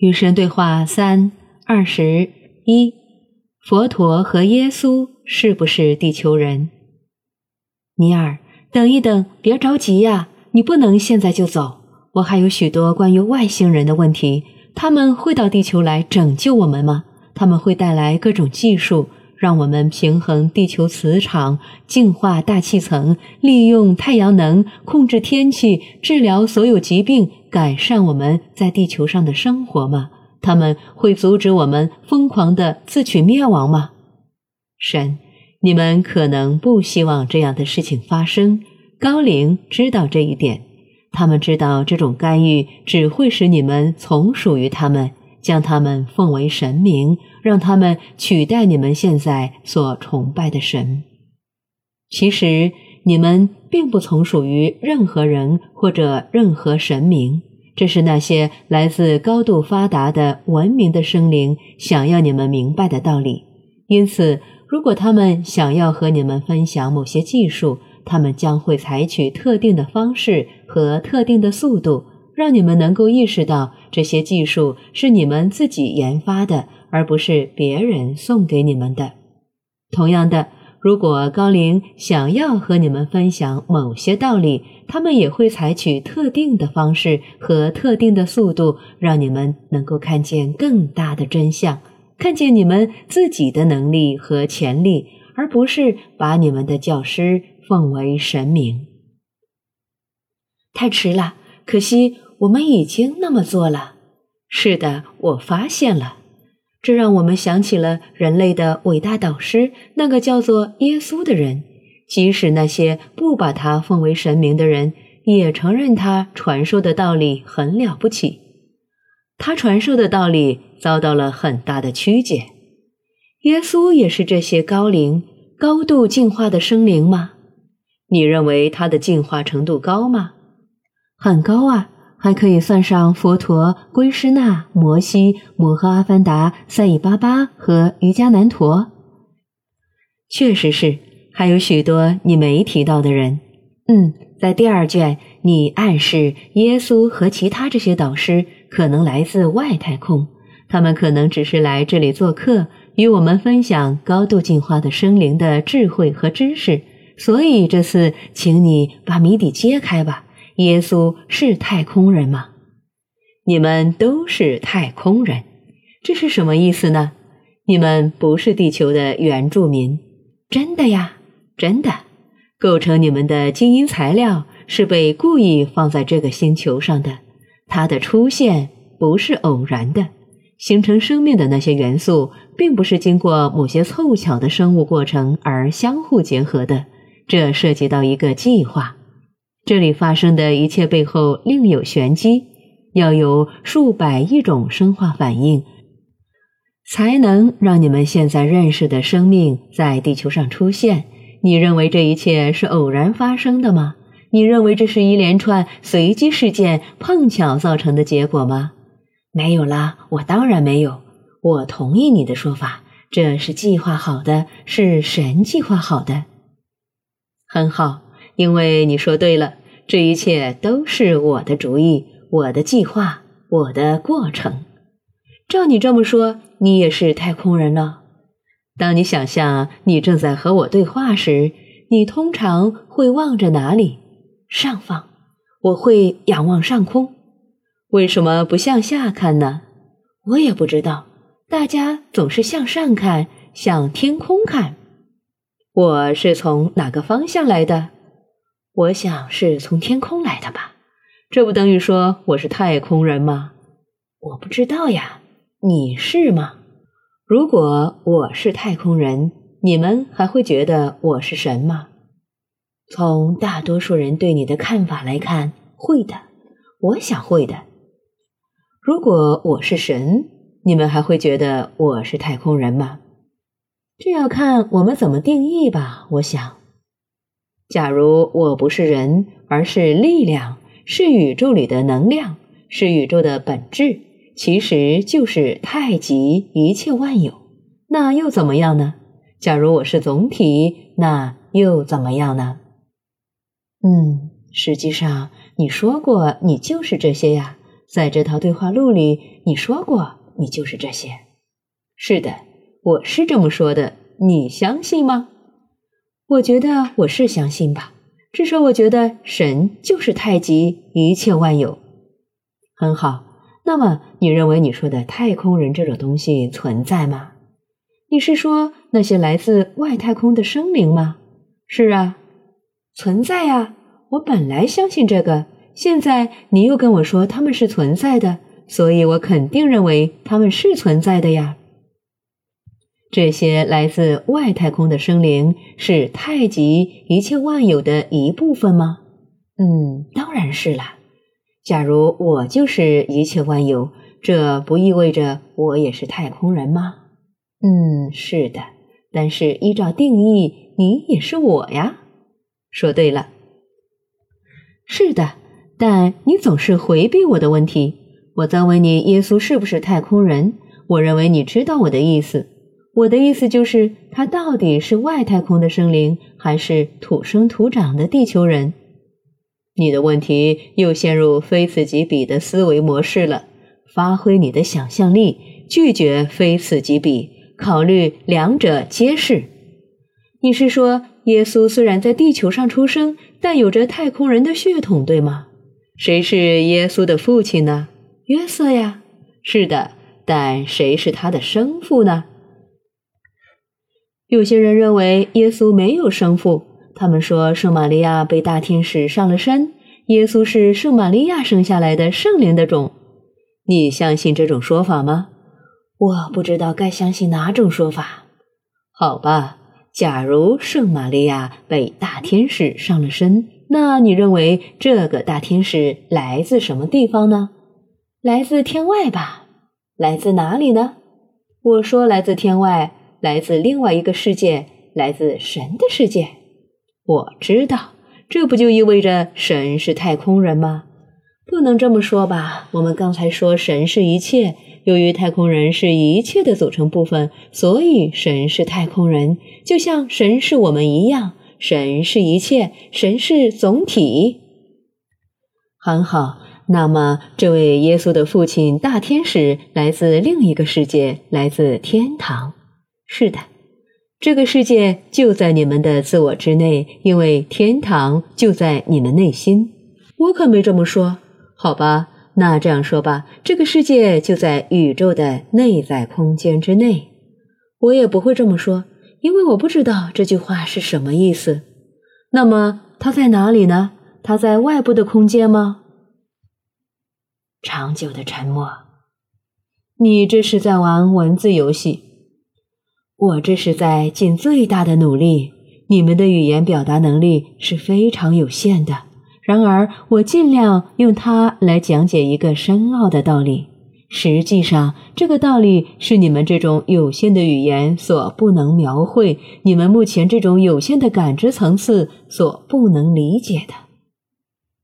与神对话三二十一，佛陀和耶稣是不是地球人？尼尔，等一等，别着急呀，你不能现在就走。我还有许多关于外星人的问题。他们会到地球来拯救我们吗？他们会带来各种技术，让我们平衡地球磁场、净化大气层、利用太阳能控制天气、治疗所有疾病。改善我们在地球上的生活吗？他们会阻止我们疯狂的自取灭亡吗？神，你们可能不希望这样的事情发生。高龄知道这一点，他们知道这种干预只会使你们从属于他们，将他们奉为神明，让他们取代你们现在所崇拜的神。其实。你们并不从属于任何人或者任何神明，这是那些来自高度发达的文明的生灵想要你们明白的道理。因此，如果他们想要和你们分享某些技术，他们将会采取特定的方式和特定的速度，让你们能够意识到这些技术是你们自己研发的，而不是别人送给你们的。同样的。如果高龄想要和你们分享某些道理，他们也会采取特定的方式和特定的速度，让你们能够看见更大的真相，看见你们自己的能力和潜力，而不是把你们的教师奉为神明。太迟了，可惜我们已经那么做了。是的，我发现了。这让我们想起了人类的伟大导师，那个叫做耶稣的人。即使那些不把他奉为神明的人，也承认他传授的道理很了不起。他传授的道理遭到了很大的曲解。耶稣也是这些高龄、高度进化的生灵吗？你认为他的进化程度高吗？很高啊。还可以算上佛陀、归师那、摩西、摩诃阿凡达、赛义巴巴和瑜伽难陀。确实是，还有许多你没提到的人。嗯，在第二卷，你暗示耶稣和其他这些导师可能来自外太空，他们可能只是来这里做客，与我们分享高度进化的生灵的智慧和知识。所以这次，请你把谜底揭开吧。耶稣是太空人吗？你们都是太空人，这是什么意思呢？你们不是地球的原住民，真的呀，真的。构成你们的基因材料是被故意放在这个星球上的，它的出现不是偶然的。形成生命的那些元素，并不是经过某些凑巧的生物过程而相互结合的，这涉及到一个计划。这里发生的一切背后另有玄机，要有数百亿种生化反应，才能让你们现在认识的生命在地球上出现。你认为这一切是偶然发生的吗？你认为这是一连串随机事件碰巧造成的结果吗？没有啦，我当然没有。我同意你的说法，这是计划好的，是神计划好的。很好。因为你说对了，这一切都是我的主意，我的计划，我的过程。照你这么说，你也是太空人了。当你想象你正在和我对话时，你通常会望着哪里？上方。我会仰望上空。为什么不向下看呢？我也不知道。大家总是向上看，向天空看。我是从哪个方向来的？我想是从天空来的吧，这不等于说我是太空人吗？我不知道呀，你是吗？如果我是太空人，你们还会觉得我是神吗？从大多数人对你的看法来看，会的。我想会的。如果我是神，你们还会觉得我是太空人吗？这要看我们怎么定义吧。我想。假如我不是人，而是力量，是宇宙里的能量，是宇宙的本质，其实就是太极一切万有，那又怎么样呢？假如我是总体，那又怎么样呢？嗯，实际上你说过，你就是这些呀。在这套对话录里，你说过你就是这些。是的，我是这么说的。你相信吗？我觉得我是相信吧。至少我觉得神就是太极，一切万有。很好。那么你认为你说的太空人这种东西存在吗？你是说那些来自外太空的生灵吗？是啊，存在啊！我本来相信这个，现在你又跟我说他们是存在的，所以我肯定认为他们是存在的呀。这些来自外太空的生灵是太极一切万有的一部分吗？嗯，当然是了。假如我就是一切万有，这不意味着我也是太空人吗？嗯，是的。但是依照定义，你也是我呀。说对了。是的，但你总是回避我的问题。我在问你，耶稣是不是太空人？我认为你知道我的意思。我的意思就是，他到底是外太空的生灵，还是土生土长的地球人？你的问题又陷入非此即彼的思维模式了。发挥你的想象力，拒绝非此即彼，考虑两者皆是。你是说，耶稣虽然在地球上出生，但有着太空人的血统，对吗？谁是耶稣的父亲呢？约瑟呀。是的，但谁是他的生父呢？有些人认为耶稣没有生父。他们说，圣玛利亚被大天使上了身，耶稣是圣玛利亚生下来的圣灵的种。你相信这种说法吗？我不知道该相信哪种说法。好吧，假如圣玛利亚被大天使上了身，那你认为这个大天使来自什么地方呢？来自天外吧？来自哪里呢？我说来自天外，来自另外一个世界，来自神的世界。我知道，这不就意味着神是太空人吗？不能这么说吧。我们刚才说神是一切，由于太空人是一切的组成部分，所以神是太空人，就像神是我们一样。神是一切，神是总体。很好，那么这位耶稣的父亲大天使来自另一个世界，来自天堂。是的。这个世界就在你们的自我之内，因为天堂就在你们内心。我可没这么说，好吧？那这样说吧，这个世界就在宇宙的内在空间之内。我也不会这么说，因为我不知道这句话是什么意思。那么它在哪里呢？它在外部的空间吗？长久的沉默。你这是在玩文字游戏。我这是在尽最大的努力。你们的语言表达能力是非常有限的，然而我尽量用它来讲解一个深奥的道理。实际上，这个道理是你们这种有限的语言所不能描绘，你们目前这种有限的感知层次所不能理解的。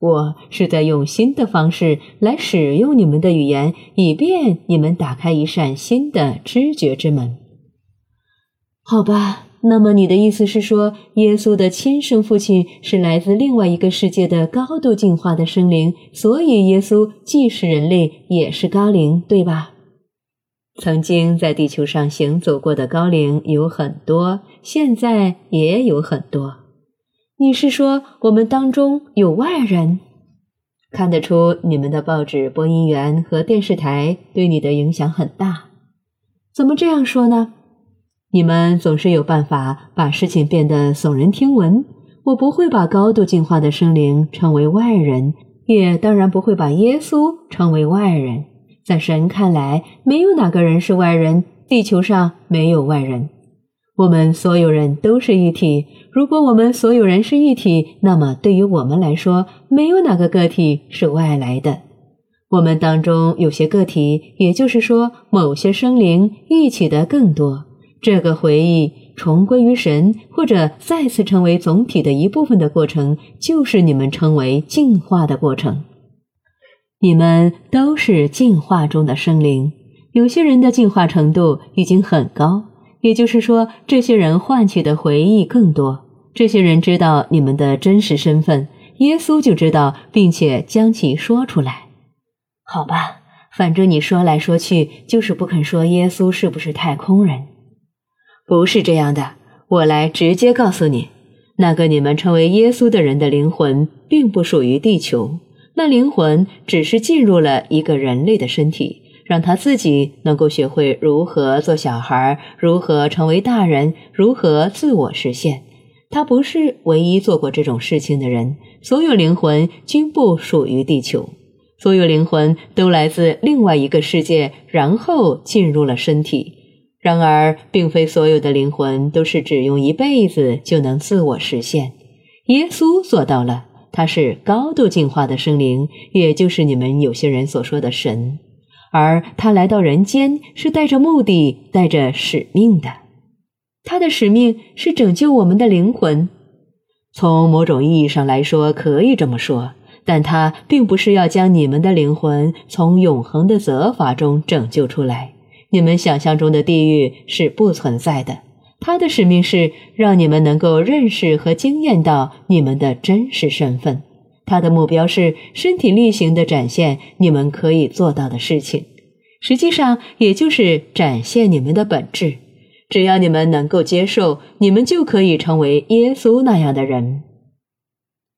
我是在用新的方式来使用你们的语言，以便你们打开一扇新的知觉之门。好吧，那么你的意思是说，耶稣的亲生父亲是来自另外一个世界的高度进化的生灵，所以耶稣既是人类，也是高灵，对吧？曾经在地球上行走过的高灵有很多，现在也有很多。你是说我们当中有外人？看得出你们的报纸播音员和电视台对你的影响很大。怎么这样说呢？你们总是有办法把事情变得耸人听闻。我不会把高度进化的生灵称为外人，也当然不会把耶稣称为外人。在神看来，没有哪个人是外人，地球上没有外人。我们所有人都是一体。如果我们所有人是一体，那么对于我们来说，没有哪个个体是外来的。我们当中有些个体，也就是说，某些生灵一起的更多。这个回忆重归于神，或者再次成为总体的一部分的过程，就是你们称为进化的过程。你们都是进化中的生灵，有些人的进化程度已经很高，也就是说，这些人唤起的回忆更多。这些人知道你们的真实身份，耶稣就知道，并且将其说出来。好吧，反正你说来说去就是不肯说耶稣是不是太空人。不是这样的，我来直接告诉你，那个你们称为耶稣的人的灵魂并不属于地球，那灵魂只是进入了一个人类的身体，让他自己能够学会如何做小孩，如何成为大人，如何自我实现。他不是唯一做过这种事情的人，所有灵魂均不属于地球。所有灵魂都来自另外一个世界，然后进入了身体。然而，并非所有的灵魂都是只用一辈子就能自我实现。耶稣做到了，他是高度进化的生灵，也就是你们有些人所说的神。而他来到人间是带着目的、带着使命的。他的使命是拯救我们的灵魂。从某种意义上来说，可以这么说。但他并不是要将你们的灵魂从永恒的责罚中拯救出来。你们想象中的地狱是不存在的。他的使命是让你们能够认识和经验到你们的真实身份。他的目标是身体力行地展现你们可以做到的事情，实际上也就是展现你们的本质。只要你们能够接受，你们就可以成为耶稣那样的人。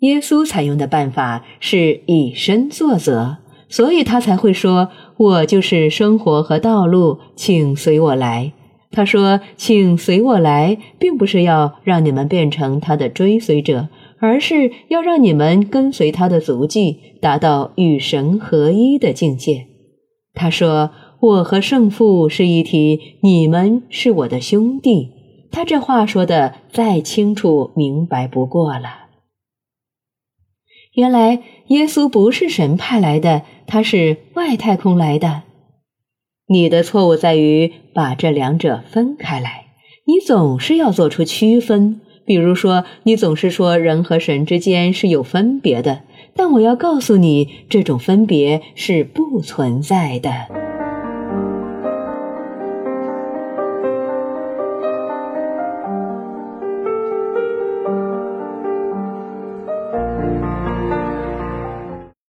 耶稣采用的办法是以身作则，所以他才会说：“我就是生活和道路，请随我来。”他说：“请随我来，并不是要让你们变成他的追随者，而是要让你们跟随他的足迹，达到与神合一的境界。”他说：“我和圣父是一体，你们是我的兄弟。”他这话说的再清楚明白不过了。原来耶稣不是神派来的，他是外太空来的。你的错误在于把这两者分开来，你总是要做出区分。比如说，你总是说人和神之间是有分别的，但我要告诉你，这种分别是不存在的。